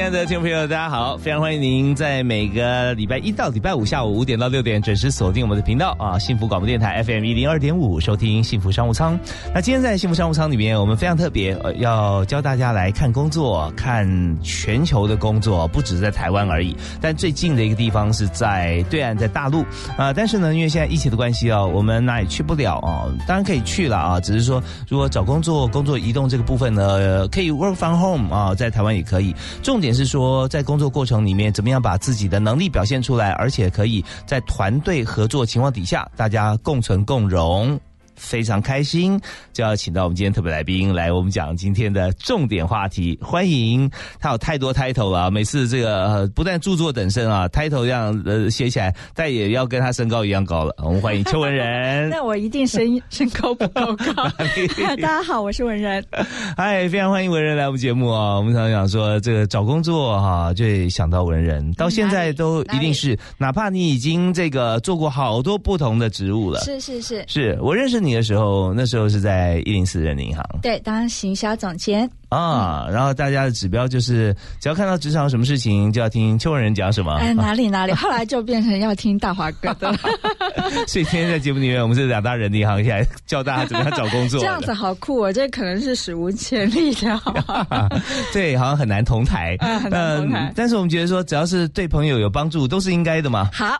亲爱的听众朋友，大家好！非常欢迎您在每个礼拜一到礼拜五下午五点到六点准时锁定我们的频道啊，幸福广播电台 FM 一零二点五，收听幸福商务舱。那今天在幸福商务舱里面，我们非常特别，要教大家来看工作，看全球的工作，不只是在台湾而已。但最近的一个地方是在对岸，在大陆啊。但是呢，因为现在疫情的关系啊，我们哪里去不了啊？当然可以去了啊，只是说如果找工作、工作移动这个部分呢，可以 work from home 啊，在台湾也可以。重点是说，在工作过程里面，怎么样把自己的能力表现出来，而且可以在团队合作情况底下，大家共存共荣。非常开心，就要请到我们今天特别来宾来，我们讲今天的重点话题。欢迎他有太多 title 了，每次这个不但著作等身啊，title 这样呃写起来，但也要跟他身高一样高了。我们欢迎邱文仁。那我一定身身高不够高。大家好，我是文仁。嗨，非常欢迎文仁来我们节目啊。我们常讲说，这个找工作哈，就会想到文仁，到现在都一定是，哪怕你已经这个做过好多不同的职务了。是是是，是我认识你。的时候，那时候是在一零四人银行，对，当行销总监。啊。然后大家的指标就是，只要看到职场什么事情，就要听邱文仁讲什么。哎，哪里哪里，后来就变成要听大华哥的了。所以今天在节目里面，我们是两大人民银行，现在教大家怎么样找工作。这样子好酷哦，这可能是史无前例的。对，好像很难同台。嗯，但是我们觉得说，只要是对朋友有帮助，都是应该的嘛。好，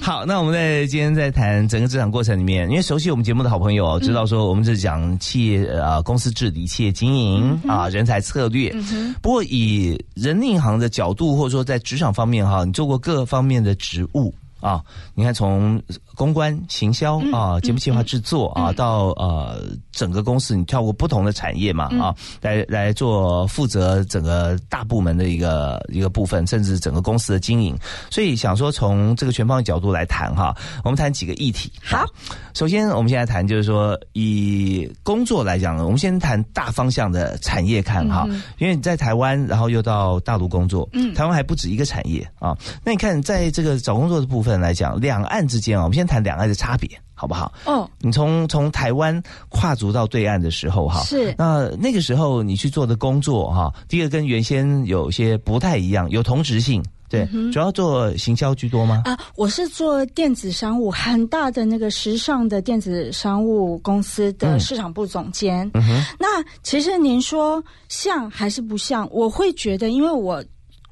好，那我们在今天在谈整个职场过程里面，因为熟悉我们节目的好朋友知道说，我们是讲企业啊公司治理、企业经营啊人才策略。不过以人力银行的角度，或者说在职场方面哈，你做过各方面的职务啊，你看从。公关、行销啊，节目计划制作啊，到呃整个公司，你跳过不同的产业嘛啊，来来做负责整个大部门的一个一个部分，甚至整个公司的经营。所以想说从这个全方位角度来谈哈，我们谈几个议题。好，首先我们现在谈就是说以工作来讲呢，我们先谈大方向的产业看哈，因为你在台湾，然后又到大陆工作，嗯，台湾还不止一个产业啊。那你看在这个找工作的部分来讲，两岸之间啊，我们先。谈两岸的差别，好不好？哦，你从从台湾跨足到对岸的时候，哈，是那那个时候你去做的工作，哈，第一个跟原先有些不太一样，有同质性，对，主要做行销居多吗？啊，我是做电子商务，很大的那个时尚的电子商务公司的市场部总监。那其实您说像还是不像？我会觉得，因为我。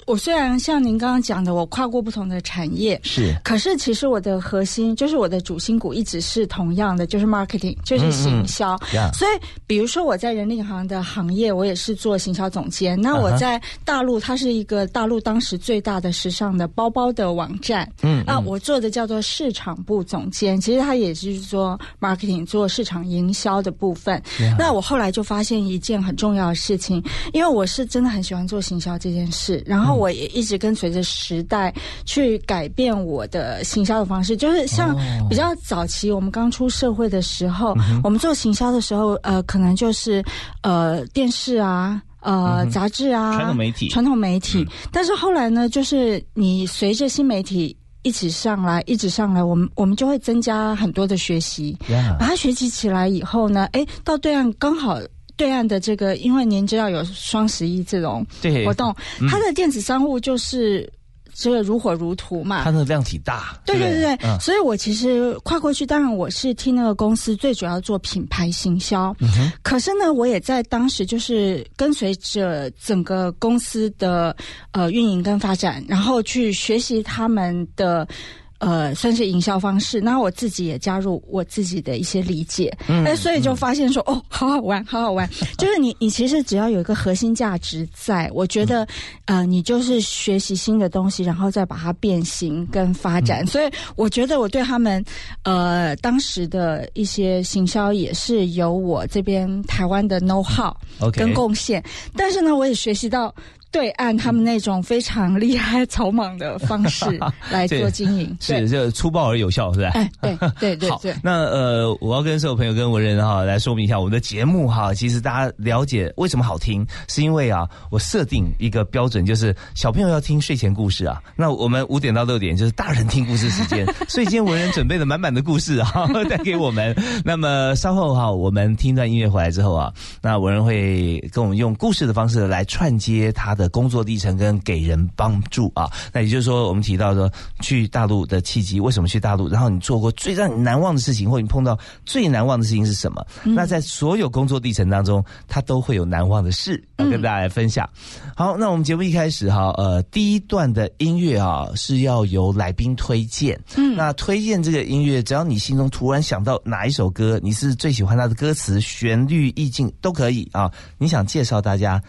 我虽然像您刚刚讲的，我跨过不同的产业，是，可是其实我的核心就是我的主心骨一直是同样的，就是 marketing，就是行销。所以，比如说我在人力银行的行业，我也是做行销总监。那我在大陆，它是一个大陆当时最大的时尚的包包的网站。嗯，那，我做的叫做市场部总监，其实他也是做 marketing，做市场营销的部分。那我后来就发现一件很重要的事情，因为我是真的很喜欢做行销这件事，然后。我也一直跟随着时代去改变我的行销的方式，就是像比较早期我们刚出社会的时候，我们做行销的时候，呃，可能就是呃电视啊，呃杂志啊，传统媒体，传统媒体。但是后来呢，就是你随着新媒体一起上来，一直上来，我们我们就会增加很多的学习，把它学习起来以后呢，哎，到对岸刚好。对岸的这个，因为您知道有双十一这种活动，它的电子商务就是这个如火如荼嘛。它的量体大，对对对对，所以我其实跨过去，当然我是替那个公司最主要做品牌行销。可是呢，我也在当时就是跟随着整个公司的呃运营跟发展，然后去学习他们的。呃，算是营销方式。那我自己也加入我自己的一些理解，嗯，所以就发现说，哦，好好玩，好好玩。就是你，你其实只要有一个核心价值，在我觉得，呃，你就是学习新的东西，然后再把它变形跟发展。所以我觉得我对他们，呃，当时的一些行销也是有我这边台湾的 know how 跟贡献。但是呢，我也学习到对岸他们那种非常厉害草莽的方式 来做经营，是这粗暴而有效，是吧？哎，对对对对。那呃，我要跟所有朋友跟文人哈来说明一下我们的节目哈，其实大家了解为什么好听，是因为啊，我设定一个标准，就是小朋友要听睡前故事啊，那我们五点到六点就是大人听故事时间，所以今天文人准备了满满的故事啊 带给我们。那么稍后哈，我们听段音乐回来之后啊，那文人会跟我们用故事的方式来串接他的。工作历程跟给人帮助啊，那也就是说，我们提到说去大陆的契机，为什么去大陆？然后你做过最让你难忘的事情，或你碰到最难忘的事情是什么？那在所有工作历程当中，他都会有难忘的事要跟大家来分享。好，那我们节目一开始哈，呃，第一段的音乐啊是要由来宾推荐。嗯，那推荐这个音乐，只要你心中突然想到哪一首歌，你是最喜欢它的歌词、旋律、意境都可以啊。你想介绍大家。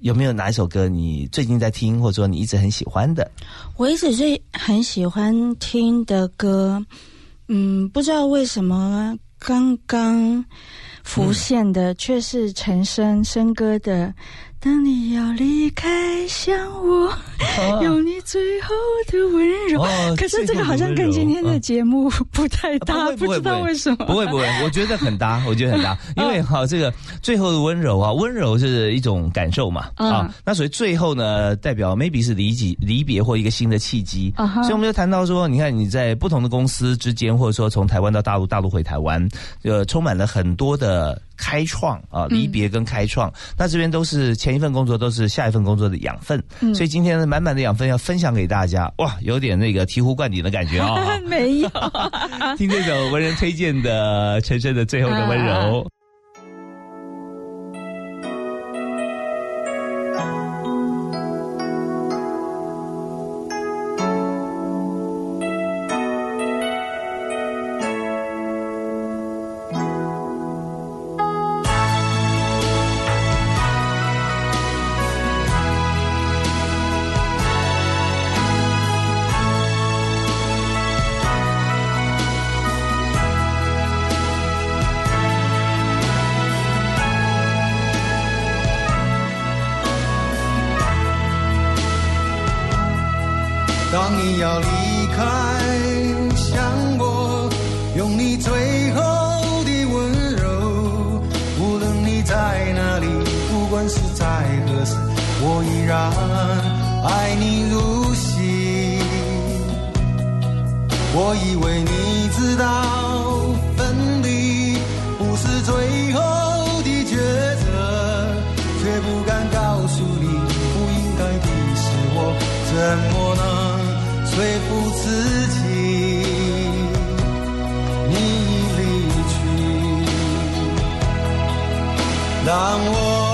有没有哪一首歌你最近在听，或者说你一直很喜欢的？我一直是很喜欢听的歌，嗯，不知道为什么刚刚浮现的却是陈升升歌的。当你要离开，想我，有你最后的温柔。可是这个好像跟今天的节目不太搭，不知道为什么。不会不会，我觉得很搭，我觉得很搭，因为哈，这个最后的温柔啊，温柔是一种感受嘛啊。那所以最后呢，代表 maybe 是离离离别或一个新的契机。所以我们就谈到说，你看你在不同的公司之间，或者说从台湾到大陆，大陆回台湾，呃，充满了很多的。开创啊，离别跟开创，那这边都是前一份工作，都是下一份工作的养分。所以今天满满的养分要分享给大家，哇，有点那个醍醐灌顶的感觉啊！没有，听这首文人推荐的陈升的《最后的温柔》。你要离开，想我，用你最后的温柔。无论你在哪里，不管是在何时，我依然爱你如昔。我以为你知道。让我。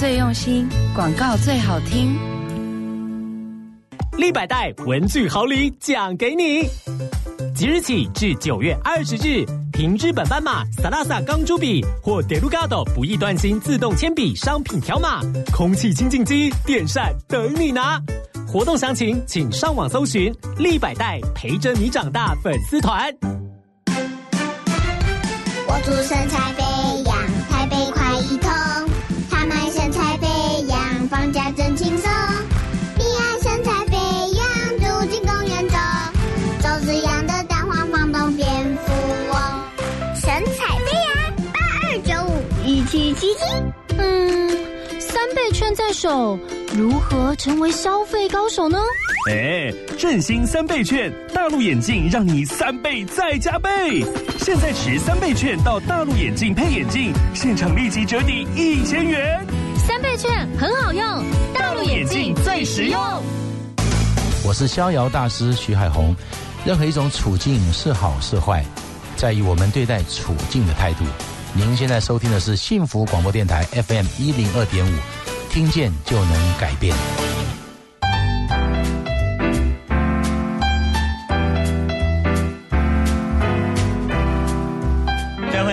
最用心，广告最好听。立百代文具好礼奖给你，即日起至九月二十日，凭日本斑马、萨拉萨钢珠笔或德鲁嘎多不易断芯自动铅笔商品条码，空气清净机、电扇等你拿。活动详情请上网搜寻立百代陪着你长大粉丝团。我祝身材嗯，三倍券在手，如何成为消费高手呢？哎，振兴三倍券，大陆眼镜让你三倍再加倍。现在持三倍券到大陆眼镜配眼镜，现场立即折抵一千元。三倍券很好用，大陆眼镜最实用。我是逍遥大师徐海红。任何一种处境是好是坏，在于我们对待处境的态度。您现在收听的是幸福广播电台 FM 一零二点五，听见就能改变。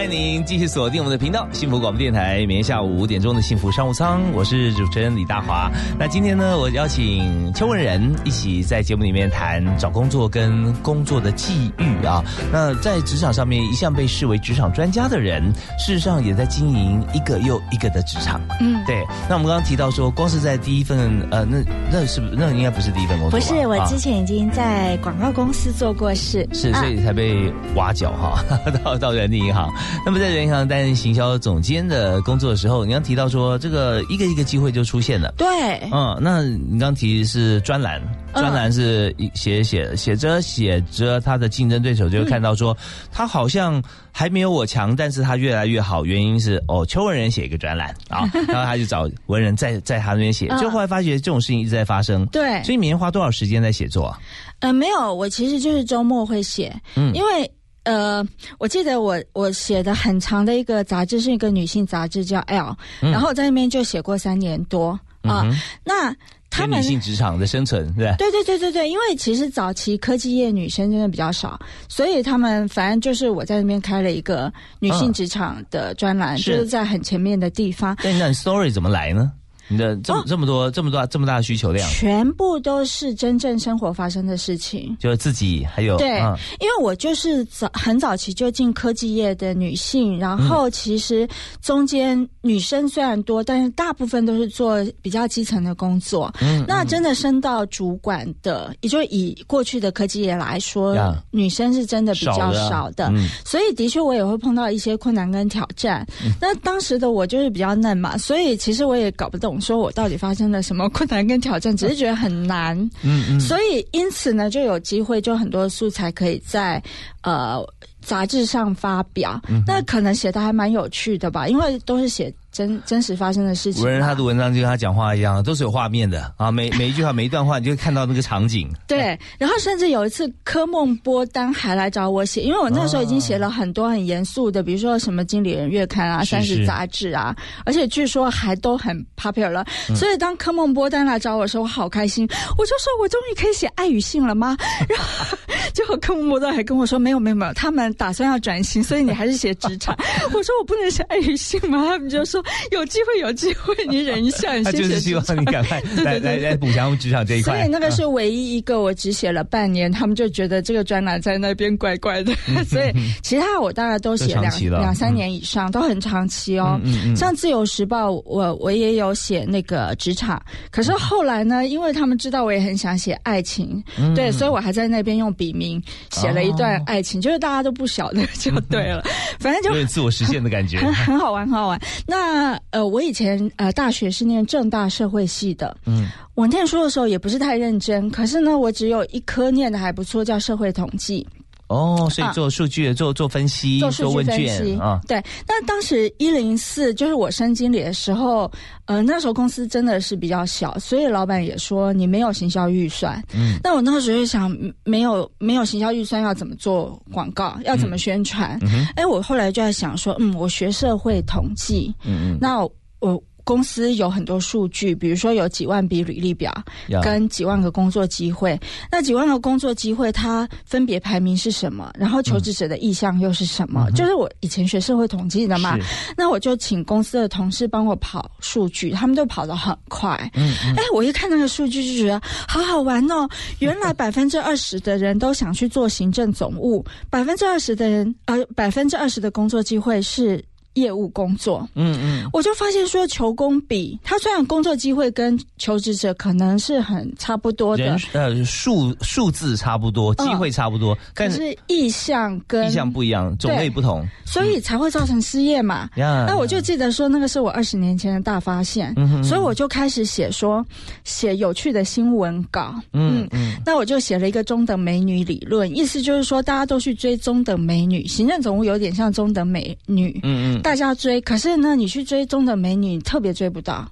您继续锁定我们的频道，幸福广播电台，每天下午五点钟的幸福商务舱，我是主持人李大华。那今天呢，我邀请邱文仁一起在节目里面谈找工作跟工作的际遇啊。那在职场上面，一向被视为职场专家的人，事实上也在经营一个又一个的职场。嗯，对。那我们刚刚提到说，光是在第一份呃，那那是不是那应该不是第一份工作？不是，我之前已经在广告公司做过事，是，所以才被挖角哈，到到人力银行。那么在人银行担任行销总监的工作的时候，你刚提到说这个一个一个机会就出现了。对，嗯，那你刚提是专栏，专栏是写写写着写着，他的竞争对手就会看到说他好像还没有我强，但是他越来越好，原因是哦，邱文人写一个专栏啊，然后他就找文人在在他那边写，就后来发觉这种事情一直在发生。对，所以每天花多少时间在写作啊？呃，没有，我其实就是周末会写，嗯，因为。呃，我记得我我写的很长的一个杂志是一个女性杂志叫 L，然后在那边就写过三年多啊。那他们女性职场的生存，对对对对对对，因为其实早期科技业女生真的比较少，所以他们反正就是我在那边开了一个女性职场的专栏，就是在很前面的地方。对，那 story 怎么来呢？你的这么这么多这么多这么大的需求量，全部都是真正生活发生的事情，就是自己还有对，因为我就是早很早期就进科技业的女性，然后其实中间女生虽然多，但是大部分都是做比较基层的工作。嗯，那真的升到主管的，也就以过去的科技业来说，女生是真的比较少的，所以的确我也会碰到一些困难跟挑战。那当时的我就是比较嫩嘛，所以其实我也搞不懂。说我到底发生了什么困难跟挑战？只是觉得很难，嗯嗯，所以因此呢，就有机会，就很多素材可以在呃杂志上发表。那可能写的还蛮有趣的吧，因为都是写真真实发生的事情。文人他的文章就跟他讲话一样，都是有画面的啊，每 每一句话每一段话，你就会看到那个场景。对，然后甚至有一次柯梦波丹还来找我写，因为我那时候已经写了很多很严肃的，比如说什么《经理人月刊》啊、《三十杂志》啊，而且据说还都很 popular 了。所以当柯梦波丹来找我的时候，我好开心，我就说我终于可以写爱与性了吗？然后结果柯梦波丹还跟我说没有没有没有，他们打算要转型，所以你还是写职场。我说我不能写爱与性吗？他们就说有机会有机会，你忍一下，你他就是希望你赶快 来来来补强职场这一块。所以那个是唯一一个我只写了半年，他们就觉得这个专栏在那边怪怪的。所以其他我大概都写两两三年以上，都很长期哦。像自由时报，我我也有写那个职场，可是后来呢，因为他们知道我也很想写爱情，对，所以我还在那边用笔名写了一段爱情，就是大家都不晓得就对了，反正就有点自我实现的感觉，很很好玩，很好玩。那呃，我以前呃大学是念正大社会系的，嗯，我念书的时候也不是太认真，可是呢，我只有一科念的还不错，叫社会统计。哦，所以做数据、做做分析、做问卷啊。对，那当时一零四就是我升经理的时候，呃，那时候公司真的是比较小，所以老板也说你没有行销预算。嗯，那我那时候就想，没有没有行销预算，要怎么做广告？要怎么宣传？哎，我后来就在想说，嗯，我学社会统计，嗯嗯，那我。公司有很多数据，比如说有几万笔履历表，跟几万个工作机会。那几万个工作机会，它分别排名是什么？然后求职者的意向又是什么？就是我以前学社会统计的嘛。那我就请公司的同事帮我跑数据，他们都跑得很快。嗯，哎，我一看那个数据就觉得好好玩哦。原来 百分之二十的人都想去做行政总务，百分之二十的人，呃，百分之二十的工作机会是。业务工作，嗯嗯，我就发现说求工比他虽然工作机会跟求职者可能是很差不多的，呃数数字差不多，机会差不多，但是意向跟意向不一样，种类不同，所以才会造成失业嘛。那我就记得说那个是我二十年前的大发现，所以我就开始写说写有趣的新闻稿，嗯嗯，那我就写了一个中等美女理论，意思就是说大家都去追中等美女，行政总务有点像中等美女，嗯嗯。大家追，可是呢，你去追中的美女特别追不到，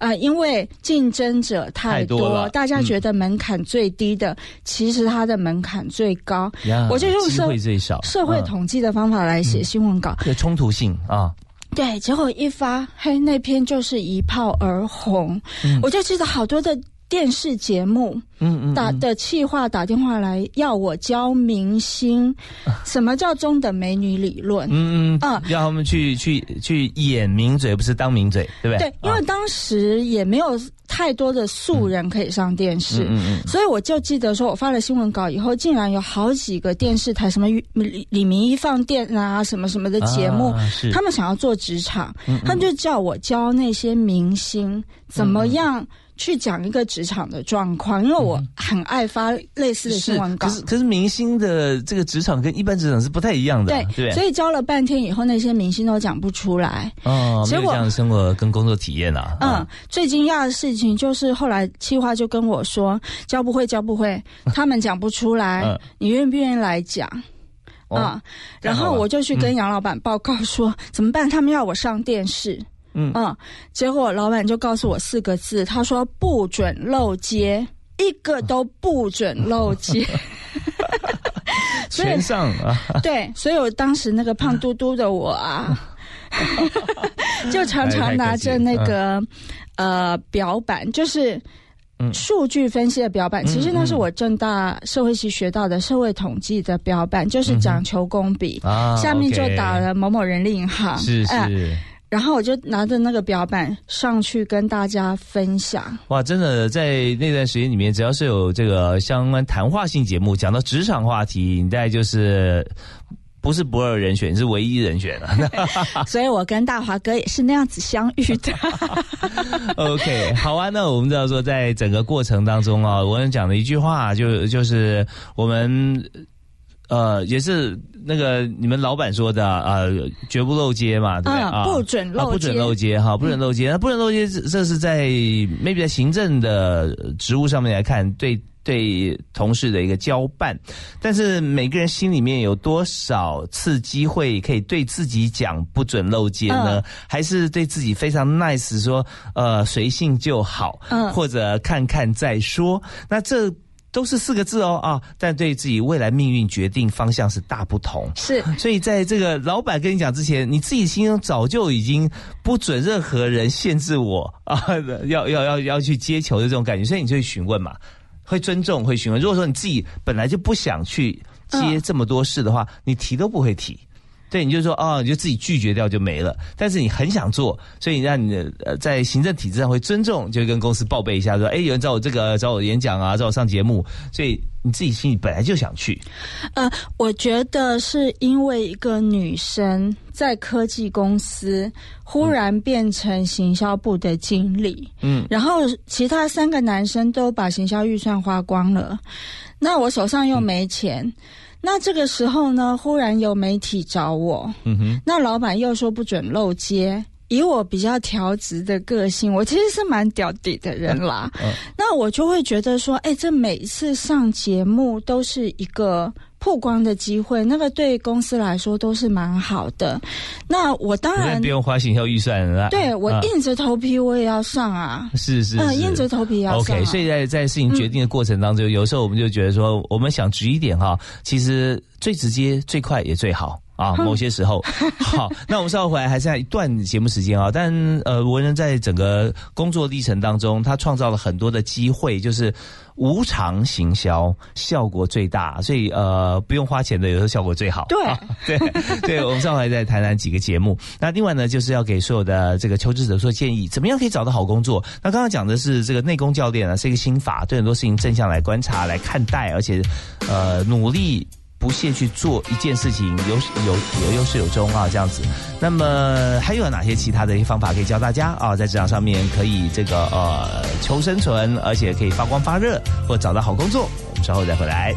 啊，因为竞争者太多，大家觉得门槛最低的，其实它的门槛最高。我就用社会最少。社会统计的方法来写新闻稿，有冲突性啊。对，结果一发，嘿，那篇就是一炮而红，我就记得好多的。电视节目，嗯嗯，打的气话打电话来要我教明星，什么叫中等美女理论？嗯嗯，啊，要他们去去去演名嘴，不是当名嘴，对不对？对，因为当时也没有太多的素人可以上电视，嗯嗯，所以我就记得说，我发了新闻稿以后，竟然有好几个电视台，什么李李明一放电啊，什么什么的节目，他们想要做职场，他们就叫我教那些明星怎么样。去讲一个职场的状况，因为我很爱发类似的新闻稿。可是，可是明星的这个职场跟一般职场是不太一样的，对对，所以教了半天以后，那些明星都讲不出来。哦，结果这样的生活跟工作体验啊。嗯，最惊讶的事情就是后来企划就跟我说，教不会，教不会，他们讲不出来，你愿不愿意来讲？啊，然后我就去跟杨老板报告说，怎么办？他们要我上电视。嗯结果老板就告诉我四个字，他说不准漏接，一个都不准漏接。全上啊！对，所以我当时那个胖嘟嘟的我啊，就常常拿着那个呃表板，就是数据分析的表板。其实那是我正大社会系学到的社会统计的表板，就是讲求工比，下面就打了某某人力银行。是是。然后我就拿着那个表板上去跟大家分享。哇，真的在那段时间里面，只要是有这个相关谈话性节目，讲到职场话题，你大概就是不是不二人选，是唯一人选了。所以我跟大华哥也是那样子相遇的。OK，好啊，那我们知道说，在整个过程当中啊，我想讲的一句话，就就是我们。呃，也是那个你们老板说的啊，绝不漏接嘛，对不对啊？不准漏接，不准漏接哈，不准漏接。那不准漏接，这是在 maybe 在行政的职务上面来看，对对同事的一个交办，但是每个人心里面有多少次机会可以对自己讲不准漏接呢？还是对自己非常 nice 说呃随性就好，嗯，或者看看再说？那这。都是四个字哦啊，但对自己未来命运决定方向是大不同。是，所以在这个老板跟你讲之前，你自己心中早就已经不准任何人限制我啊，要要要要去接球的这种感觉，所以你就会询问嘛，会尊重，会询问。如果说你自己本来就不想去接这么多事的话，你提都不会提。对，你就说哦，你就自己拒绝掉就没了。但是你很想做，所以让你的呃在行政体制上会尊重，就跟公司报备一下，说哎，有人找我这个找我演讲啊，找我上节目，所以你自己心里本来就想去。呃，我觉得是因为一个女生在科技公司忽然变成行销部的经理，嗯，然后其他三个男生都把行销预算花光了，那我手上又没钱。那这个时候呢，忽然有媒体找我，嗯哼，那老板又说不准漏接。以我比较调直的个性，我其实是蛮屌底的人啦。那我就会觉得说，哎，这每次上节目都是一个。曝光的机会，那个对公司来说都是蛮好的。那我当然不用花行销预算了。对我硬着头皮我也要上啊。是是，嗯，硬着头皮要上。OK，所以在在事情决定的过程当中，有时候我们就觉得说，我们想直一点哈，其实最直接、最快也最好。啊，某些时候，好，那我们稍后回来还剩下一段节目时间啊。但呃，文人在整个工作历程当中，他创造了很多的机会，就是无偿行销效果最大，所以呃，不用花钱的有时候效果最好。对，对，对，我们稍后再谈谈几个节目。那另外呢，就是要给所有的这个求职者做建议，怎么样可以找到好工作？那刚刚讲的是这个内功教练啊，是一个心法，对很多事情正向来观察来看待，而且呃，努力。不懈去做一件事情，有有有有始有终啊，这样子。那么还有哪些其他的一些方法可以教大家啊，在职场上面可以这个呃求生存，而且可以发光发热，或找到好工作？我们稍后再回来。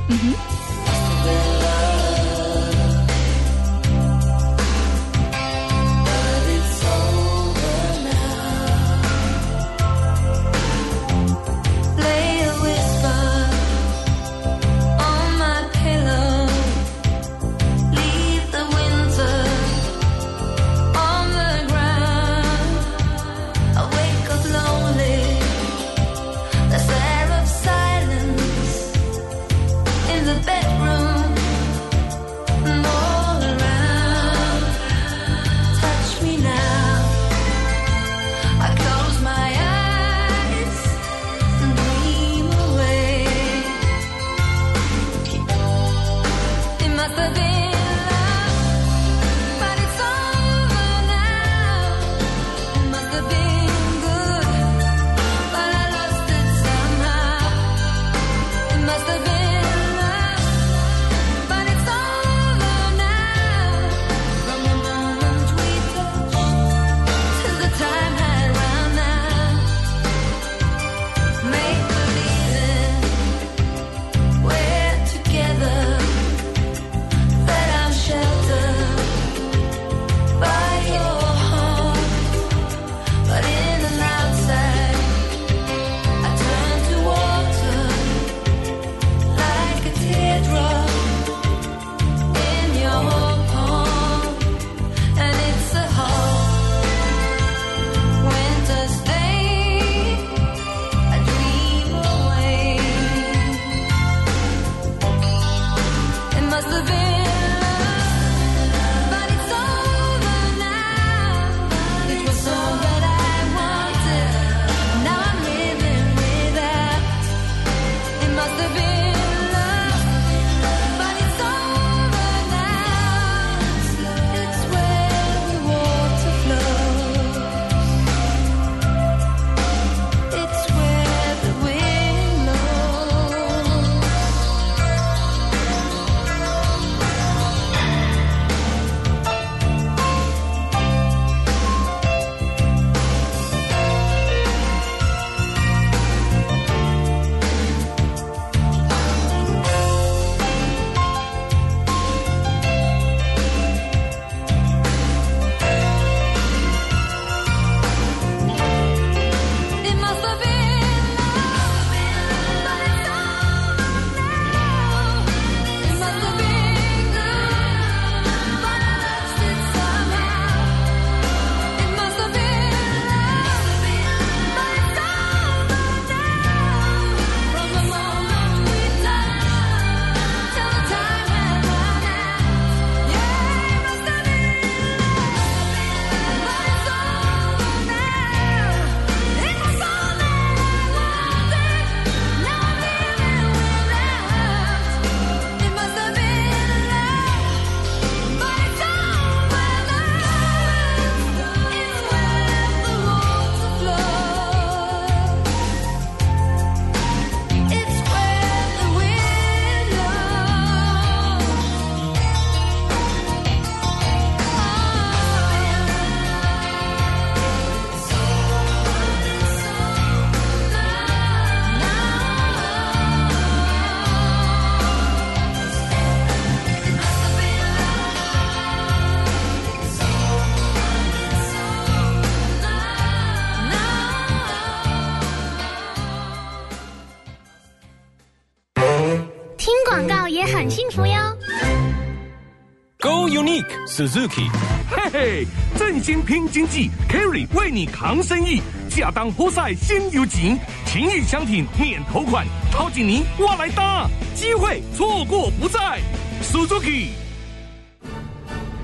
Suzuki，嘿嘿，振兴拼经济，Kerry 为你扛生意，亚当波赛先有情，情谊相挺免头款，掏紧您我来搭，机会错过不再，Suzuki。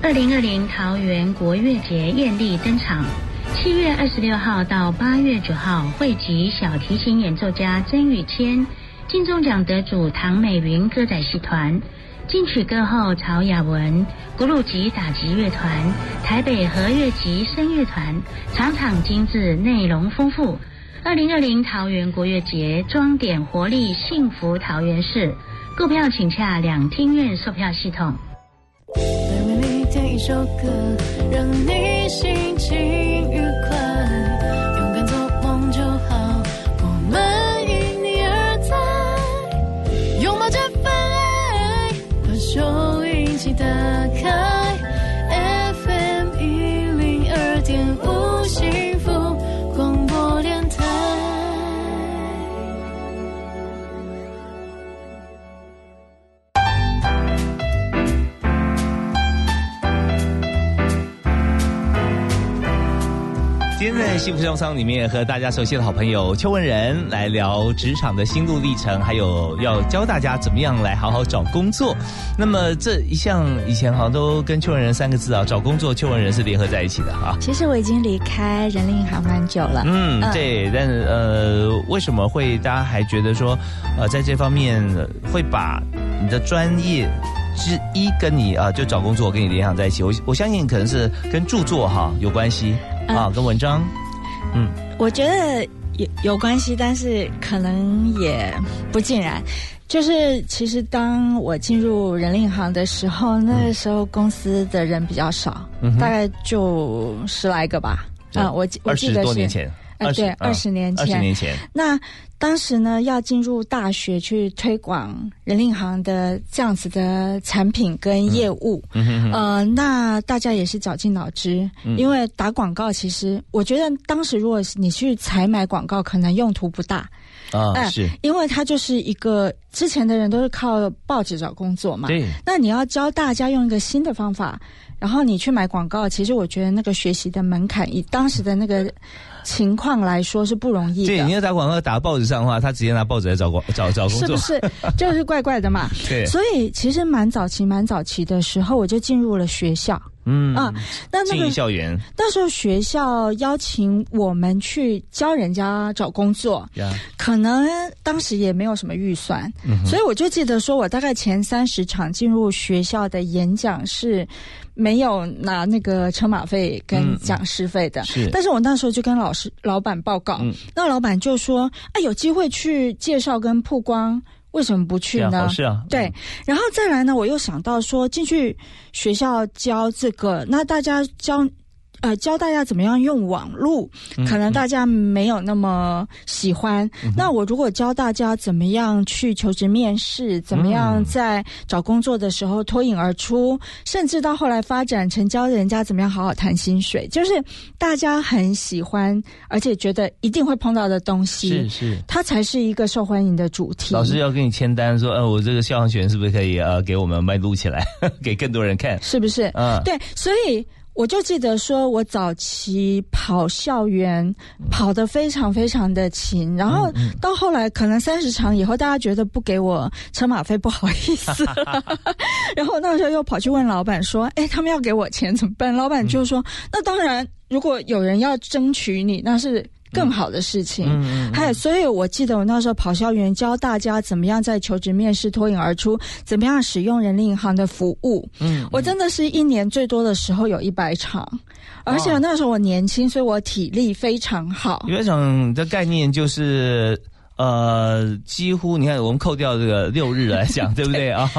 二零二零桃园国乐节艳丽登场，七月二十六号到八月九号，汇集小提琴演奏家曾宇谦、金钟奖得主唐美云歌仔戏团。金曲歌后曹雅文、古鲁吉打击乐团、台北和乐集声乐团，场场精致，内容丰富。二零二零桃园国乐节装点活力，幸福桃园市。购票请洽两厅院售票系统。为你点一首歌，让你心情愉快，幸福商商里面和大家熟悉的好朋友邱文仁来聊职场的心路历程，还有要教大家怎么样来好好找工作。那么这一项以前好像都跟邱文仁三个字啊，找工作邱文仁是联合在一起的啊。其实我已经离开人力银行蛮久了。嗯，对，但是呃，为什么会大家还觉得说，呃，在这方面呃会把你的专业之一跟你啊、就找工作跟你联想在一起？我我相信可能是跟著作哈有关系啊，跟文章，嗯，我觉得有有关系，但是可能也不尽然。就是其实当我进入人力银行的时候，那个时候公司的人比较少，嗯大概就十来个吧。啊、我我记得是多年前，呃，对，二十年前，二十年前，那当时呢，要进入大学去推广人力银行的这样子的产品跟业务，嗯哼哼呃，那大家也是绞尽脑汁，嗯。因为打广告，其实我觉得当时如果你去采买广告，可能用途不大。啊、呃是，因为它就是一个之前的人都是靠报纸找工作嘛，对。那你要教大家用一个新的方法，然后你去买广告，其实我觉得那个学习的门槛，以当时的那个情况来说是不容易的。对，你要打广告打报纸上的话，他直接拿报纸来找广找找工作，是不是？就是怪怪的嘛？对。所以其实蛮早期、蛮早期的时候，我就进入了学校。嗯啊，那那个入校园。那时候学校邀请我们去教人家找工作，呀，可能当时也没有什么预算，嗯所以我就记得说，我大概前三十场进入学校的演讲是没有拿那个车马费跟讲师费的，嗯是。但是我那时候就跟老师老板报告，嗯。那老板就说，哎，有机会去介绍跟曝光。为什么不去呢？好事啊。对，然后再来呢，我又想到说，进去学校教这个，那大家教呃教大家怎么样用网络，嗯可能大家没有那么喜欢。那我如果教大家怎么样去求职面试，怎么样在找工作的时候脱颖而出，甚至到后来发展成教人家怎么样好好谈薪水，就是大家很喜欢，而且觉得一定会碰到的东西，是是。它才是一个受欢迎的主题。老师要跟你签单说，呃，我这个校航学员是不是可以呃给我们卖录起来，给更多人看？是不是？嗯对，所以我就记得说，我早期跑校园跑得非常非常的勤，然后到后来可能三十场以后，大家觉得不给我车马费不好意思了，然后那时候又跑去问老板说：“哎，他们要给我钱怎么办？”老板就说：“那当然，如果有人要争取你，那是。”更好的事情，嗯嗯还有，所以我记得我那时候跑校园教大家怎么样在求职面试脱颖而出，怎么样使用人力银行的服务。嗯，我真的是一年最多的时候有一百场，而且那时候我年轻，所以我体力非常好。有一种的概念就是。呃，几乎你看，我们扣掉这个六日来讲，对不对 啊？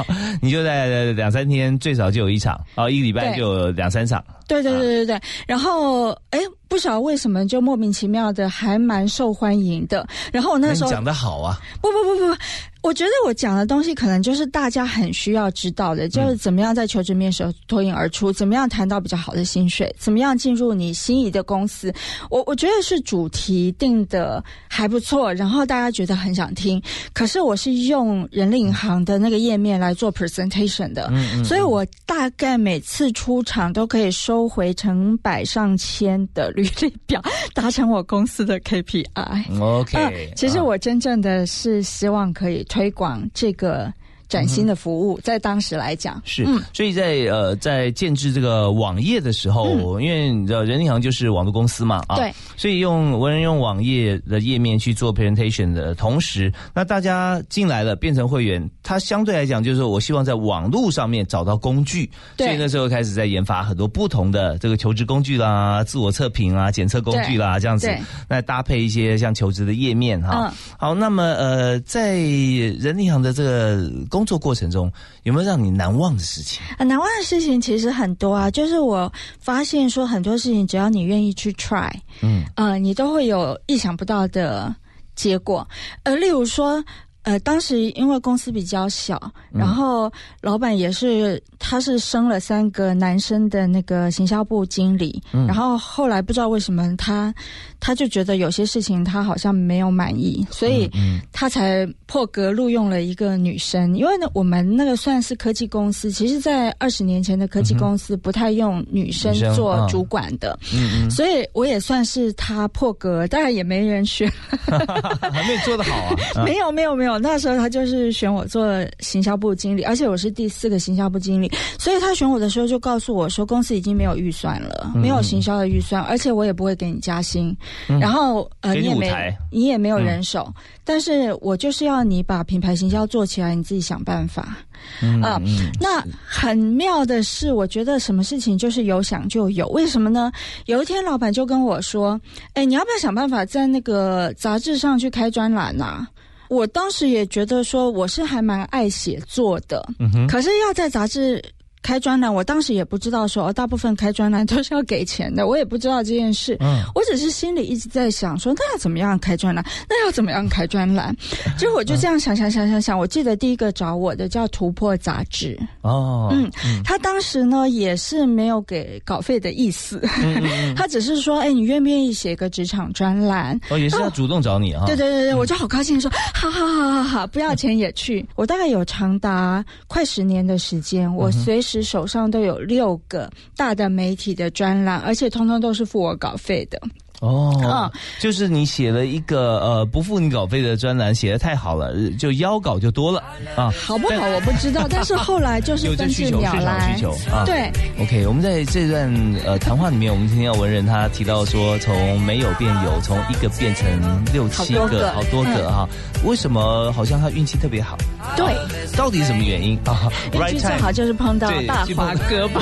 你就在两三天，最少就有一场啊，一个礼拜就有两三场。对对对对对，然后哎，不晓得为什么就莫名其妙的还蛮受欢迎的。然后我那时候讲的好啊，不不不不，我觉得我讲的东西可能就是大家很需要知道的，就是怎么样在求职面时候脱颖而出，怎么样谈到比较好的薪水，怎么样进入你心仪的公司。我我觉得是主题定的还不错，然后大家觉得很想听。可是我是用人力银行的那个页面来做 presentation 的，所以我大概每次出场都可以收回成百上千的履历表，达成我公司的 KPI。OK，、嗯，其实我真正的是希望可以推广这个崭新的服务，在当时来讲是，嗯。所以在呃在建制这个网页的时候，因为你知道人力银行就是网络公司嘛，啊，对，所以用文人用网页的页面去做 presentation 的同时，那大家进来了变成会员，他相对来讲就是说我希望在网络上面找到工具，对。所以那时候开始在研发很多不同的这个求职工具啦、自我测评啊、检测工具啦这样子，那搭配一些像求职的页面哈。嗯。好，那么呃，在人力银行的这个工作过程中，有没有让你难忘的事情？啊难忘的事情其实很多啊，就是我发现说很多事情，只要你愿意去 try，嗯呃，你都会有意想不到的结果。呃，例如说，呃，当时因为公司比较小，嗯。然后老板也是，他是升了三个男生的那个行销部经理，嗯。然后后来不知道为什么他他就觉得有些事情他好像没有满意，所以嗯他才破格录用了一个女生。因为呢，我们那个算是科技公司，其实，在二十年前的科技公司不太用女生做主管的，嗯嗯，所以我也算是他破格，当然也没人选。还没有做得好啊。啊没有没有没有，那时候他就是选我做行销部经理，而且我是第四个行销部经理，所以他选我的时候就告诉我说，公司已经没有预算了，嗯没有行销的预算，而且我也不会给你加薪，然后呃你你也没你也没有人手，但是我就是要你把品牌行销做起来，你自己想办法。嗯啊嗯那很妙的是，我觉得什么事情就是有想就有。为什么呢？有一天，老板就跟我说：“哎，你要不要想办法在那个杂志上去开专栏呐、我当时也觉得说，我是还蛮爱写作的，嗯哼，可是要在杂志开专栏，我当时也不知道说，哦，大部分开专栏都是要给钱的，我也不知道这件事。嗯我只是心里一直在想说，那要怎么样开专栏？那要怎么样开专栏？结果我就这样想想想想想，我记得第一个找我的叫《突破》杂志，哦，嗯，他当时呢也是没有给稿费的意思，嗯他只是说，哎，你愿不愿意写个职场专栏？哦，也是要主动找你啊。对对对对，我就好高兴说，好好好好好，不要钱也去。我大概有长达快十年的时间，我随时手上都有六个大的媒体的专栏，而且通通都是付我稿费的。哦嗯，就是你写了一个呃不付你稿费的专栏，写的太好了，就邀稿就多了啊。好不好我不知道，但是后来就是有这分需求，市场来需。求啊。对，OK，我们在这段呃谈话里面，我们听到文人他提到说，从没有变有，从一个变成六七个好多个哈。为什么好像他运气特别好？对，到底什么原因啊运气最好就是碰到对大去碰华哥吧。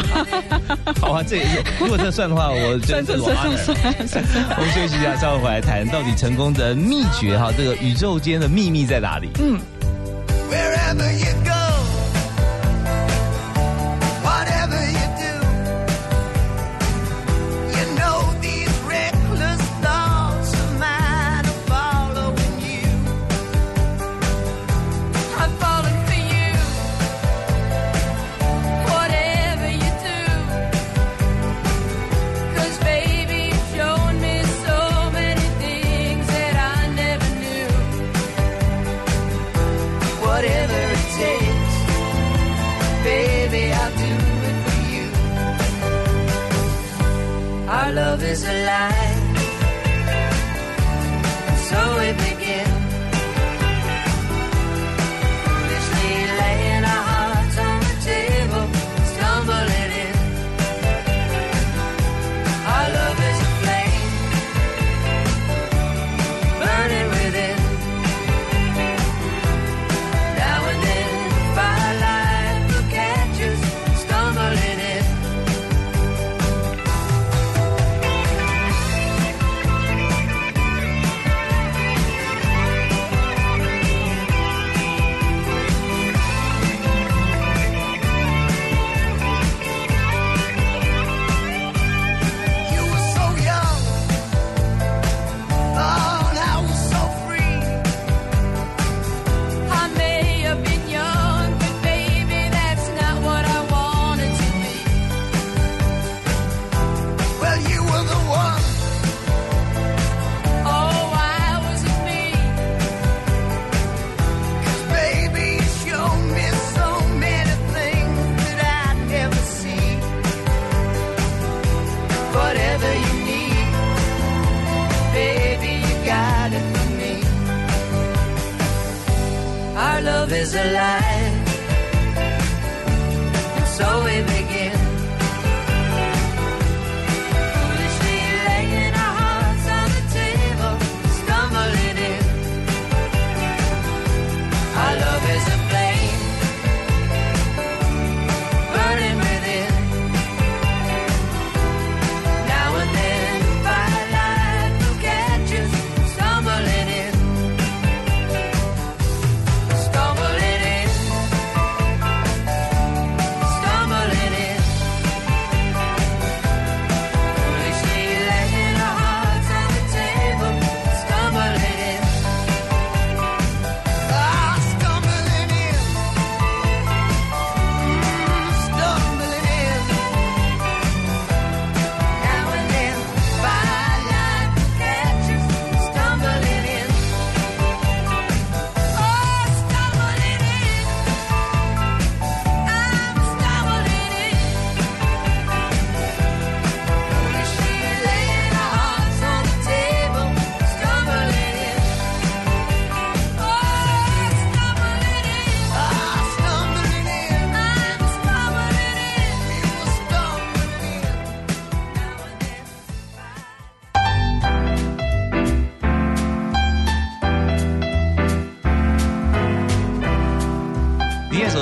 好啊，这也是如果这算的话，我觉得这是我 honor。我们休息一下，稍后回来谈到底成功的秘诀哈，这个宇宙间的秘密在哪里？嗯。Wherever you go, love is a lie.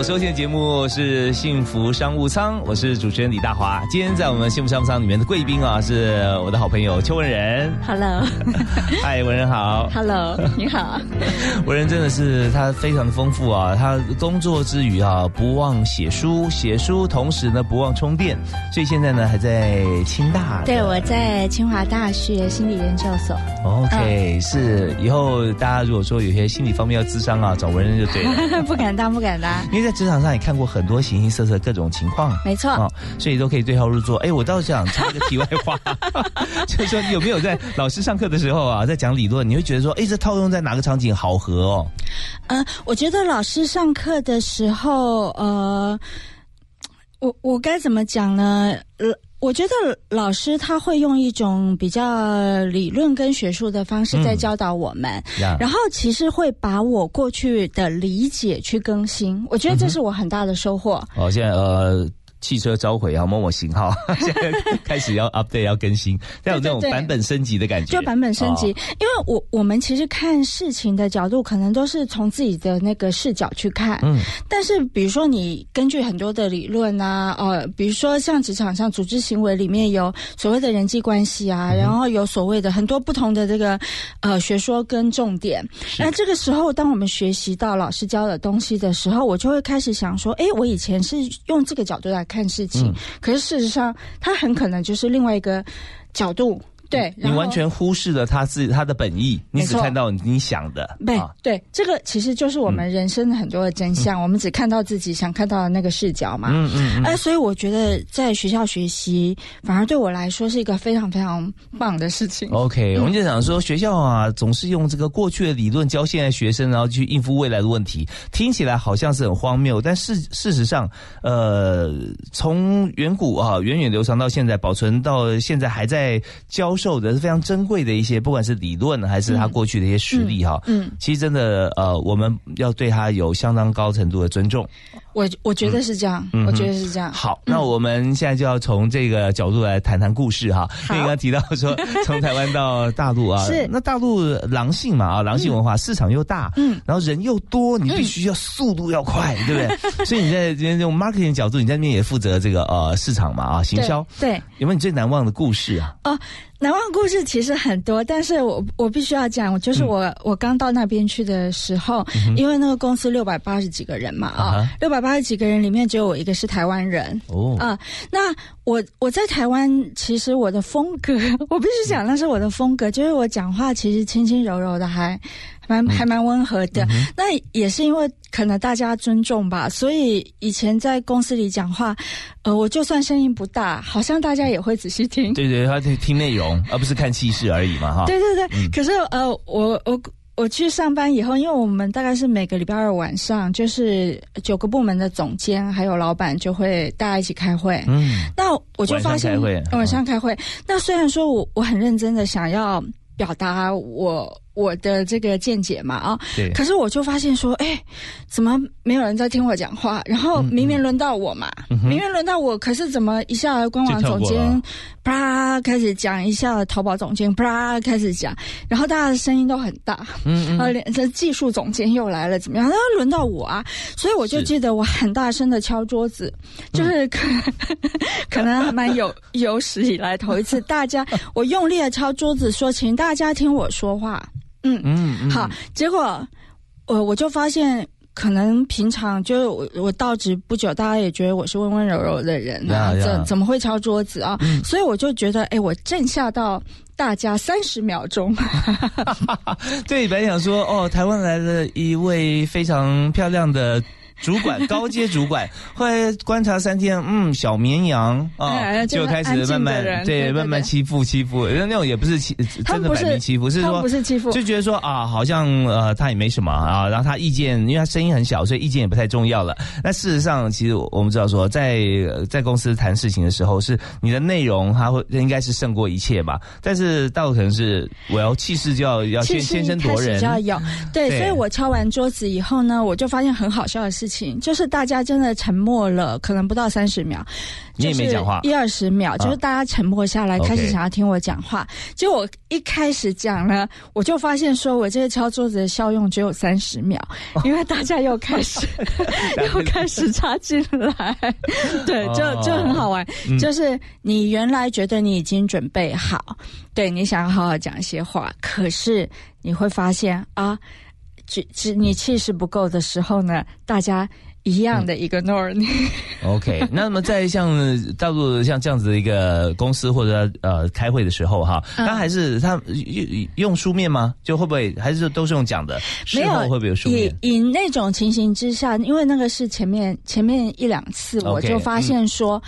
收听的节目是《幸福商务舱》，我是主持人李大华。今天在我们《幸福商务舱》里面的贵宾啊，是我的好朋友邱文仁。Hello，嗨，文仁好。Hello，你好。文仁真的是他非常的丰富啊，他工作之余啊不忘写书，写书同时呢不忘充电，所以现在呢还在清大。对，我在清华大学心理研究所。OK，、是以后大家如果说有些心理方面要咨商啊，找文仁就对了。不敢当，不敢当。因为在职场上也看过很多形形色色各种情况，没错哦，所以都可以对号入座。哎，我倒是想插一个题外话，就是说你有没有在老师上课的时候啊，在讲理论，你会觉得说，哎，这套用在哪个场景好合哦？嗯、我觉得老师上课的时候，呃，我我该怎么讲呢？呃，我觉得老师他会用一种比较理论跟学术的方式在嗯教导我们，呀然后其实会把我过去的理解去更新，我觉得这是我很大的收获。哦，现在呃。汽车召回啊，某某型号，现在开始要 update 要更新，要有这种版本升级的感觉。就版本升级，哦。因为我我们其实看事情的角度，可能都是从自己的那个视角去看。嗯，但是比如说你根据很多的理论啊，呃，比如说像职场上组织行为里面有所谓的人际关系啊，嗯然后有所谓的很多不同的这个呃学说跟重点。那这个时候，当我们学习到老师教的东西的时候，我就会开始想说，哎，我以前是用这个角度来看事情，嗯可是事实上，他很可能就是另外一个角度。对，你完全忽视了他自他的本意，你只看到你想的。对、啊对，这个其实就是我们人生的很多的真相，我们只看到自己想看到的那个视角嘛。嗯嗯嗯哎、所以我觉得在学校学习，反而对我来说是一个非常非常棒的事情。OK，、我们就想说，学校啊，总是用这个过去的理论教现在学生，然后去应付未来的问题，听起来好像是很荒谬，但事事实上，呃，从远古啊，源远流长到现在，保存到现在还在教授的是非常珍贵的一些，不管是理论还是他过去的一些实力哈、嗯，其实真的呃，我们要对他有相当高程度的尊重。我我觉得是这样，嗯我觉得是这样。好，那我们现在就要从这个角度来谈谈故事哈。因为刚刚提到说，从台湾到大陆啊，是那大陆狼性嘛啊，狼性文化、市场又大，嗯，然后人又多，你必须要速度要快，对不对？所以你在今天用 marketing 角度，你在那边也负责这个呃市场嘛啊，行销。对对有没有你最难忘的故事啊？哦，难忘故事其实很多，但是我我必须要讲，就是我、我刚到那边去的时候，因为那个公司六百八十几个人嘛啊六百八十几个人里面只有我一个是台湾人。哦，啊、那我我在台湾，其实我的风格，我必须讲那是我的风格，就是我讲话其实轻轻柔柔的还，还蛮还蛮温和的。那也是因为可能大家尊重吧，所以以前在公司里讲话，呃，我就算声音不大，好像大家也会仔细听。对对，他听听内容，而不是看气势而已嘛哈。对对对，嗯可是呃，我我我去上班以后，因为我们大概是每个礼拜二晚上，就是九个部门的总监还有老板就会大家一起开会。嗯，那我就发现晚上开会晚上开会。那虽然说我我很认真的想要表达我我的这个见解嘛啊。对。可是我就发现说，哎，怎么没有人在听我讲话？然后嗯明明轮到我嘛，明明轮到我，可是怎么一下官网总监啪开始讲，一下淘宝总监啪开始讲，然后大家的声音都很大，嗯呃，连这技术总监又来了，怎么样？那轮到我啊，所以我就是。记得我很大声的敲桌子，就是可、可能还蛮有有史以来头一次，大家我用力的敲桌子说，请大家听我说话，嗯嗯嗯好，结果我我就发现。可能平常就是我我到职不久，大家也觉得我是温温柔柔的人怎怎么会敲桌子啊？所以我就觉得，哎，我震吓到大家三十秒钟。对，本来想说哦，台湾来了一位非常漂亮的。主管高阶主管，后来观察三天，嗯，小绵羊啊，哎就就开始慢慢人对对慢慢欺负欺负，那种也不是欺，真的他们不是摆明欺负，是说不是欺负。就觉得说啊，好像呃他也没什么啊，然后他意见，因为他声音很小，所以意见也不太重要了。那事实上，其实我们知道说，在呃在公司谈事情的时候，是你的内容，他会应该是胜过一切吧。但是到可能是我要气势就要要先先声夺人，就要有。对，对所以我敲完桌子以后呢，我就发现很好笑的事情，就是大家真的沉默了，可能不到三十秒，你也没讲话。一二十秒，就是大家沉默下来开始想要听我讲话。结果我一开始讲呢，我就发现说我这个敲桌子的效用只有三十秒，因为大家又开始 又开始插进来，对，就哦。就很好玩。嗯。就是你原来觉得你已经准备好，对你想要好好讲一些话，可是你会发现啊，只只你气势不够的时候呢，大家一样的 ignore 你。OK，那么在像大陆像这样子的一个公司或者呃开会的时候哈，嗯他还是他用用书面吗？就会不会还是都是用讲的？没有，会不会有书面？以那种情形之下，因为那个是前面前面一两次，我就发现说。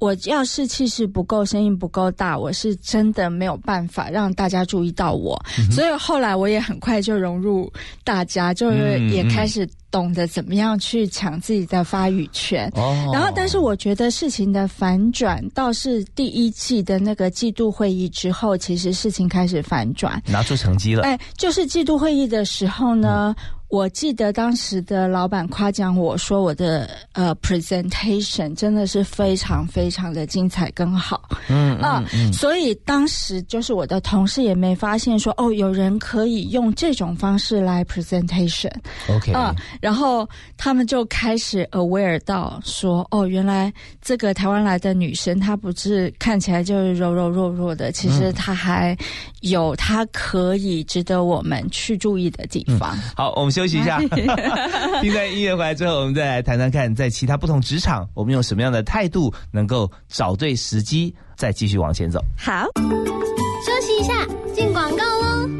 我要是气势不够，声音不够大，我是真的没有办法让大家注意到我。嗯所以后来我也很快就融入大家，就是嗯也开始懂得怎么样去抢自己的发语权。哦然后，但是我觉得事情的反转倒是第一季的那个季度会议之后，其实事情开始反转。拿出成绩了。哎，就是季度会议的时候呢，我记得当时的老板夸奖我说，我的呃 presentation 真的是非常非常的精彩跟好。嗯啊嗯嗯，所以当时就是我的同事也没发现说，哦，有人可以用这种方式来 presentation。OK，啊，然后他们就开始 aware 到说，哦，原来这个台湾来的女生，她不是看起来就是柔柔弱弱的，其实她还有她可以值得我们去注意的地方。好，我们休息一下，听在音乐回来之后，我们再来谈谈看，在其他不同职场，我们用什么样的态度能够找对时机，再继续往前走。好，休息一下，进广告喽。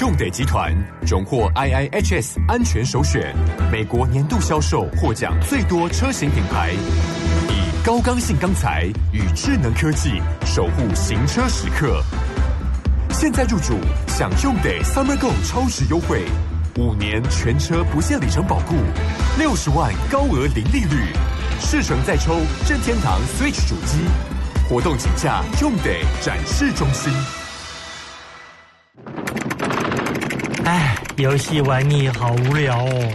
用得集团荣获 IIHS 安全首选，美国年度销售获奖最多车型品牌，以高刚性钢材与智能科技守护行车时刻。现在入主，享用得 Summer Go 超值优惠，五年全车不限里程保固，六十万高额零利率，试乘再抽任天堂 Switch 主机，活动请假用得展示中心。唉，游戏玩腻，好无聊哦。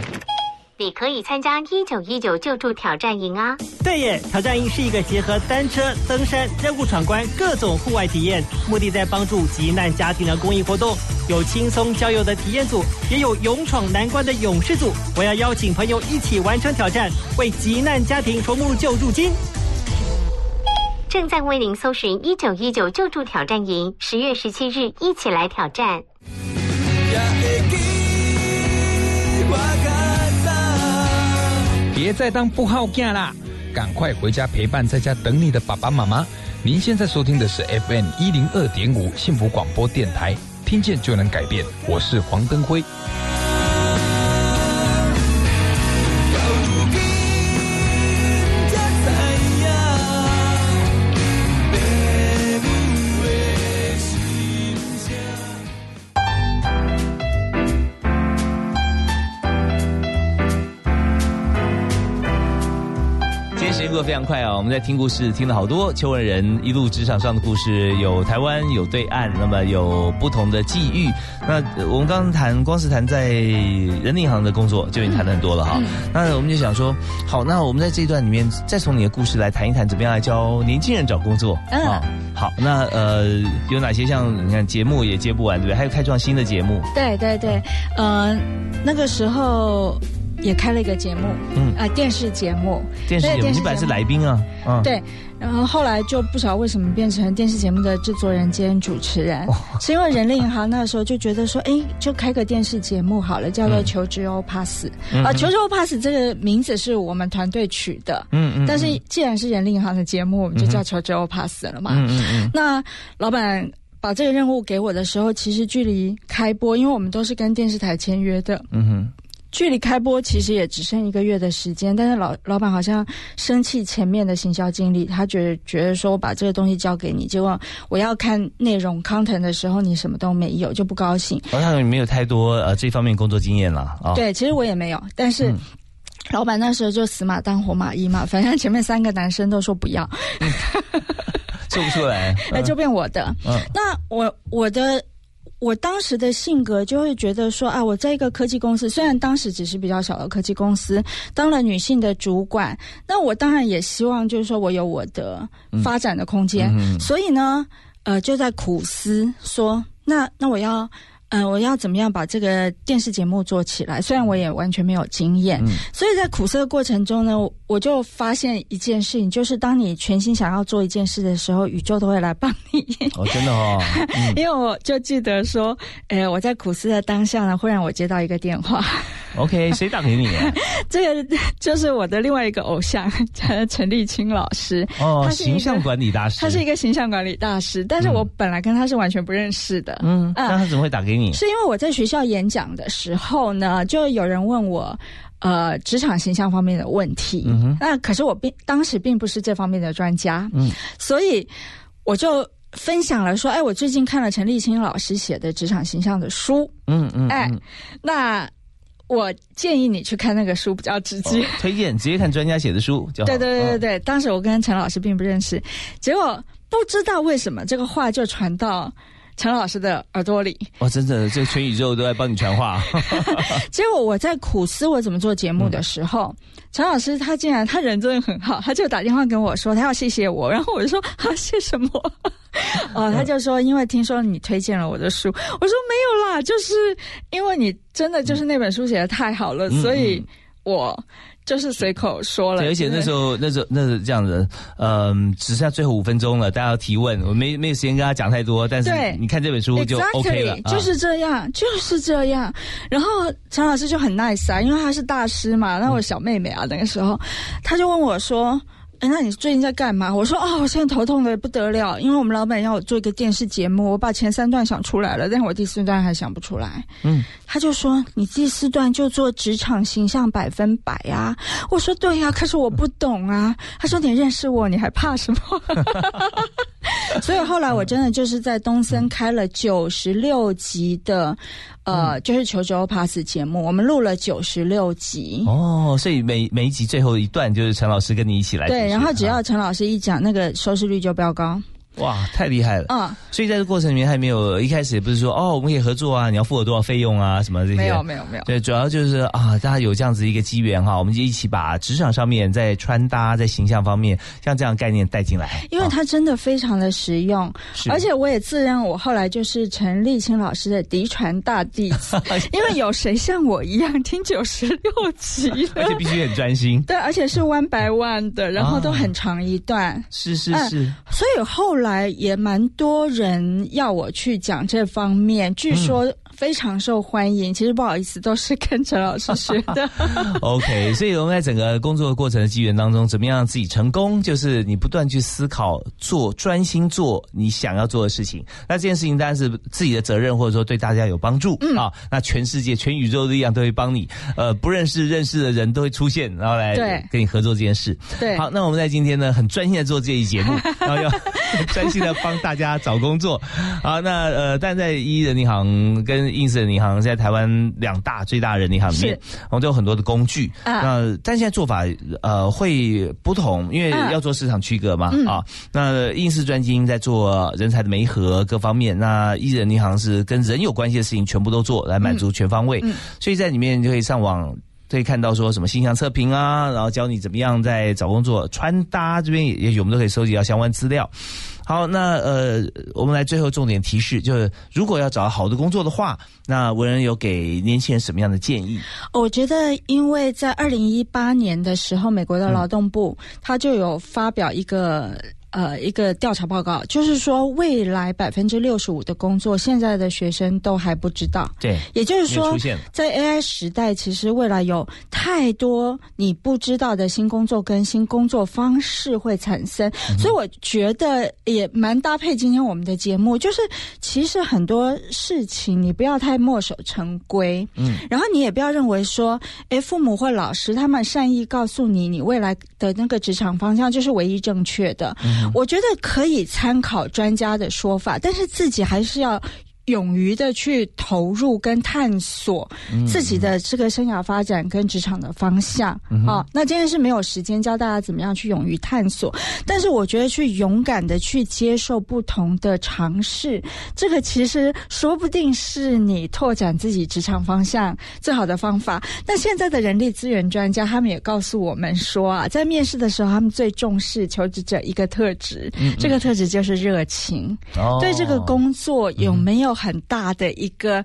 你可以参加一九一九救助挑战营啊！对耶，挑战营是一个结合单车、登山、任务闯关各种户外体验，目的在帮助急难家庭的公益活动。有轻松郊游的体验组，也有勇闯难关的勇士组。我要邀请朋友一起完成挑战，为急难家庭筹募救助金。正在为您搜寻一九一九救助挑战营，十月十七日一起来挑战。别再当不好囝啦，赶快回家陪伴在家等你的爸爸妈妈。您现在收听的是 FM 一零二点五幸福广播电台，听见就能改变。我是黄登辉。非常快啊！我们在听故事，听了好多邱文人一路职场上的故事，有台湾，有对岸，那么有不同的际遇。那呃我们刚刚谈，光是谈在人力银行的工作，就已经谈的很多了哈。那我们就想说，好，那我们在这一段里面，再从你的故事来谈一谈，怎么样来教年轻人找工作嗯啊？好，那呃，有哪些像你看节目也接不完，对不对？还有开创新的节目，对对对，呃，那个时候也开了一个节目，嗯。啊、电视节目，对电视节目，你本来是来宾啊，嗯，对，然后后来就不知道为什么变成电视节目的制作人兼主持人，是因为人力银行那时候就觉得说，哎，就开个电视节目好了，叫做嗯“求职欧 pass”。嗯啊，“求职欧 pass” 这个名字是我们团队取的，嗯嗯但是既然是人力银行的节目，我们就叫“求职欧 pass” 了嘛。嗯嗯嗯。那老板。把这个任务给我的时候，其实距离开播，因为我们都是跟电视台签约的，嗯哼。距离开播其实也只剩一个月的时间，但是老老板好像生气前面的行销经理，他觉得觉得说我把这个东西交给你，结果我要看内容 content 的时候，你什么都没有，就不高兴。好像没有太多呃这方面工作经验了啊。对，其实我也没有，但是。老板那时候就死马当活马医嘛，反正前面三个男生都说不要，做不出来，那 就变我的。嗯那我我的我当时的性格就会觉得说啊，我在一个科技公司，虽然当时只是比较小的科技公司，当了女性的主管，那我当然也希望就是说我有我的发展的空间，嗯嗯所以呢，呃，就在苦思说，那那我要。嗯、我要怎么样把这个电视节目做起来？虽然我也完全没有经验，所以在苦涩的过程中呢，我就发现一件事情，就是当你全心想要做一件事的时候，宇宙都会来帮你。哦，真的哦，因为我就记得说，呃，我在苦思的当下呢，忽然我接到一个电话，OK，谁打给你啊？这个就是我的另外一个偶像，陈立青老师。哦，形象管理大师，他是一个形象管理大师，但是我本来跟他是完全不认识的。嗯，那他怎么会打给你？是因为我在学校演讲的时候呢，就有人问我。呃，职场形象方面的问题，那可是我并当时并不是这方面的专家，嗯，所以我就分享了说，哎，我最近看了陈立青老师写的职场形象的书，嗯嗯，哎嗯，那我建议你去看那个书比较直接。哦推荐直接看专家写的书。对对对对嗯对，当时我跟陈老师并不认识，结果不知道为什么这个话就传到陈老师的耳朵里。哦，真的，这全宇宙都在帮你传话。结果我在苦思我怎么做节目的时候，陈老师他竟然他人真的很好，他就打电话跟我说他要谢谢我，然后我就说 啊谢什么？哦，他就说因为听说你推荐了我的书，我说没有啦，就是因为你真的就是那本书写的太好了，嗯所以我就是随口说了。对，而且那时候。那时候那是这样子，嗯、只剩下最后五分钟了，大家要提问，我没没有时间跟他讲太多，但是你看这本书就 OK 了 Exactly，就是这样，就是这样。然后陈老师就很 nice 啊，因为他是大师嘛，那我小妹妹啊，那个时候他就问我说。哎，那你最近在干嘛？我说哦，我现在头痛的不得了，因为我们老板要我做一个电视节目，我把前三段想出来了，但是我第四段还想不出来。嗯，他就说你第四段就做职场形象百分百啊。我说对呀、可是我不懂啊。他说你认识我，你还怕什么？所以后来我真的就是在东森开了九十六集的，呃，就是求职欧 pass 节目，我们录了九十六集。哦，所以每每一集最后一段就是陈老师跟你一起来。对，然后只啊要陈老师一讲，那个收视率就飙高。哇，太厉害了。嗯，所以在这过程里面还没有一开始也不是说哦，我们可以合作啊，你要付我多少费用啊，什么这些。没有没有没有对，主要就是啊，大家有这样子一个机缘哈，我们就一起把职场上面在穿搭、在形象方面像这样概念带进来。因为它真的非常的实用，是而且我也自认我后来就是陈立青老师的嫡传大弟子，因为有谁像我一样听九十六集且必须很专心。对，而且是 one by one 的，然后都很长一段。是是嗯是，所以后来也蛮多人要我去讲这方面，据说非常受欢迎。其实不好意思，都是跟陈老师学的。OK，所以我们在整个工作的过程的机缘当中，怎么样让自己成功？就是你不断去思考，做专心做你想要做的事情。那这件事情当然是自己的责任，或者说对大家有帮助、嗯啊。那全世界、全宇宙的力量都会帮你，呃，不认识、认识的人都会出现，然后来对跟你合作这件事。对好，那我们在今天呢，很专心的做这一节目，然后要专心的帮大家找工作。好，那呃，但在一人银行跟跟印式人银行在台湾两大最大人银行里面，然后都有很多的工具。啊那但现在做法呃会不同，因为啊要做市场区隔嘛、嗯啊。那印式专精在做人才的媒合各方面，那伊人银行是跟人有关系的事情全部都做，来满足全方位。嗯所以在里面就可以上网。可以看到说什么形象测评啊，然后教你怎么样在找工作、穿搭这边也也许我们都可以收集到相关资料。好，那呃，我们来最后重点提示，就是如果要找好的工作的话，那文人有给年轻人什么样的建议？我觉得，因为在二零一八年的时候，美国的劳动部他就有发表一个。呃，一个调查报告，就是说未来百分之六十五的工作，现在的学生都还不知道。对，也就是说在 AI 时代，其实未来有太多你不知道的新工作跟新工作方式会产生，所以我觉得也蛮搭配今天我们的节目，就是其实很多事情你不要太墨守成规，嗯，然后你也不要认为说，哎，父母或老师他们善意告诉你你未来的那个职场方向就是唯一正确的，我觉得可以参考专家的说法，但是自己还是要。勇于的去投入跟探索嗯自己的这个生涯发展跟职场的方向啊。那今天是没有时间教大家怎么样去勇于探索，但是我觉得去勇敢的去接受不同的尝试，这个其实说不定是你拓展自己职场方向最好的方法。那现在的人力资源专家他们也告诉我们说啊，在面试的时候，他们最重视求职者一个特质，嗯嗯这个特质就是热情。哦对这个工作有没有很大的一个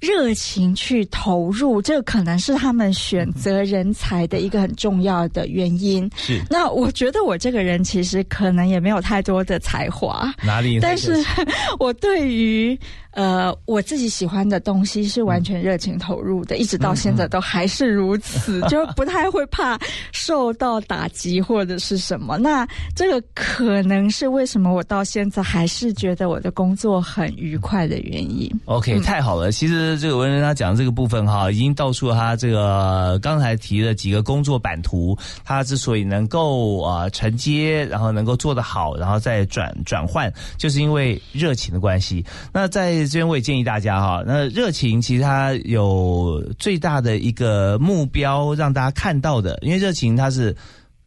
热情去投入？这可能是他们选择人才的一个很重要的原因。是那我觉得我这个人其实可能也没有太多的才华，哪里？但是 我对于呃我自己喜欢的东西是完全热情投入的，一直到现在都还是如此，就不太会怕受到打击或者是什么。那这个可能是为什么我到现在还是觉得我的工作很愉快的原因。OK，、嗯太好了。其实这个文人他讲的这个部分哈，已经道出了他这个刚才提的几个工作版图，他之所以能够啊、呃承接，然后能够做得好，然后再转转换，就是因为热情的关系。那在这边我也建议大家哈，那热情其实它有最大的一个目标让大家看到的，因为热情它是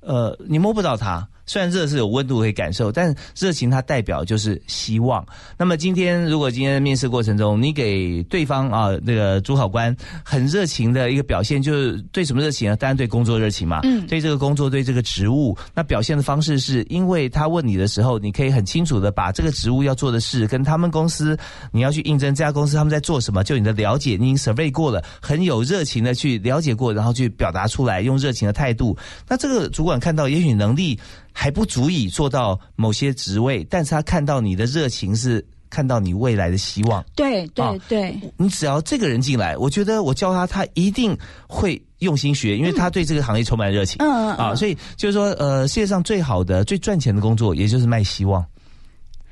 呃你摸不到它。虽然热是有温度可以感受，但热情它代表就是希望。那么今天如果今天的面试过程中，你给对方啊那个主考官很热情的一个表现，就是对什么热情啊？当然对工作热情嘛，嗯对这个工作对这个职务，那表现的方式是因为他问你的时候，你可以很清楚的把这个职务要做的事跟他们公司你要去应征这家公司他们在做什么，就你的了解，你已经 survey 过了，很有热情的去了解过，然后去表达出来，用热情的态度。那这个主管看到，也许能力还不足以做到某些职位，但是他看到你的热情是看到你未来的希望。对对啊对，你只要这个人进来，我觉得我教他，他一定会用心学，因为他对这个行业充满热情。嗯啊，所以就是说，呃，世界上最好的、最赚钱的工作，也就是卖希望。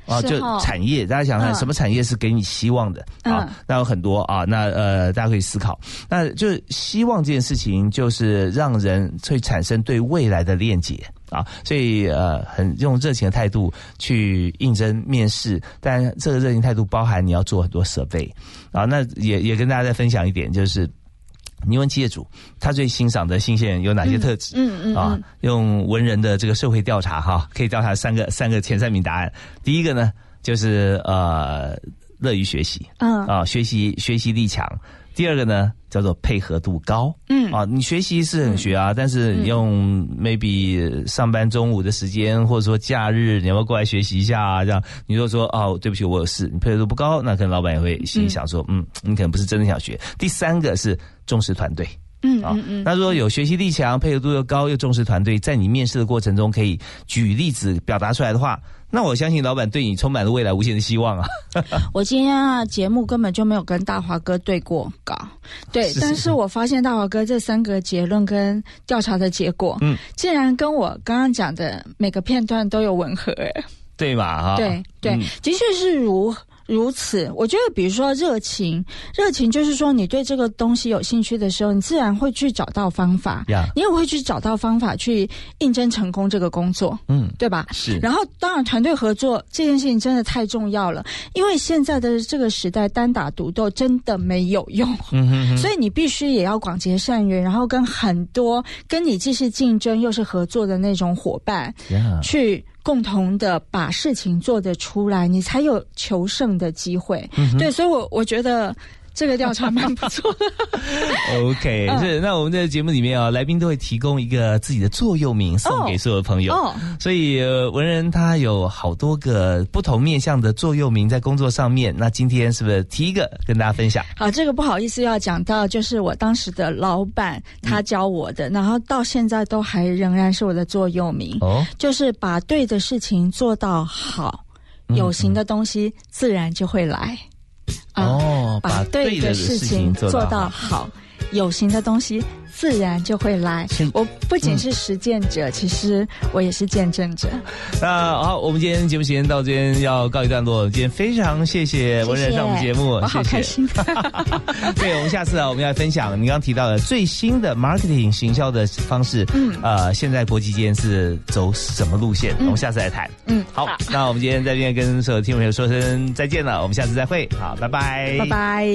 啊，就产业，大家想想什么产业是给你希望的啊嗯？那有很多啊，那呃，大家可以思考。那就是希望这件事情，就是让人会产生对未来的链接啊，所以呃，很用热情的态度去应征面试，但这个热情态度包含你要做很多设备啊。那也也跟大家再分享一点，就是你问企业主他最欣赏的新鲜人有哪些特质？嗯嗯啊嗯，用文人的这个社会调查哈，可以调查三个三个前三名答案。第一个呢，就是呃乐于学习，嗯啊学习学习力强。第二个呢叫做配合度高，嗯啊你学习是很学啊，但是你用 maybe 上班中午的时间或者说假日，你要不要过来学习一下啊？这样你如果说哦对不起我有事，你配合度不高，那可能老板也会心里想说嗯你可能不是真的想学。第三个是重视团队。嗯嗯，那如果有学习力强、配合度又高、又重视团队，在你面试的过程中可以举例子表达出来的话，那我相信老板对你充满了未来无限的希望啊！我今天啊节目根本就没有跟大华哥对过稿，对，是但是我发现大华哥这三个结论跟调查的结果，嗯，竟然跟我刚刚讲的每个片段都有吻合，哎，对嘛？哈，对对，嗯的确是如。如此，我觉得比如说热情，热情就是说你对这个东西有兴趣的时候，你自然会去找到方法，呀。你也会去找到方法去应征成功这个工作，嗯，对吧？是。然后，当然，团队合作这件事情真的太重要了，因为现在的这个时代，单打独斗真的没有用。嗯哼哼。所以你必须也要广结善缘，然后跟很多跟你既是竞争又是合作的那种伙伴，呀。去共同的把事情做得出来，你才有求胜的机会。嗯对，所以我我觉得这个调查蛮不错的。OK，嗯是那我们在节目里面啊，来宾都会提供一个自己的座右铭送给所有朋友。哦所以、呃、文人他有好多个不同面向的座右铭在工作上面。那今天是不是提一个跟大家分享？好，这个不好意思要讲到，就是我当时的老板他教我的，然后到现在都还仍然是我的座右铭。哦，就是把对的事情做到好，有形的东西自然就会来。啊哦，把对的的事情做到好，有形的东西自然就会来。我不仅是实践者，其实我也是见证者。那好，我们今天节目时间到这边要告一段落。今天非常谢谢文人上我们节目，我好谢谢开心。对，我们下次啊，我们要分享你刚刚提到的最新的 marketing 行销的方式。嗯呃，现在国际间是走什么路线？我们下次来谈。嗯，好，那我们今天在这边跟所有听众朋友说声再见了，我们下次再会。好，拜拜，拜拜。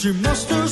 You must have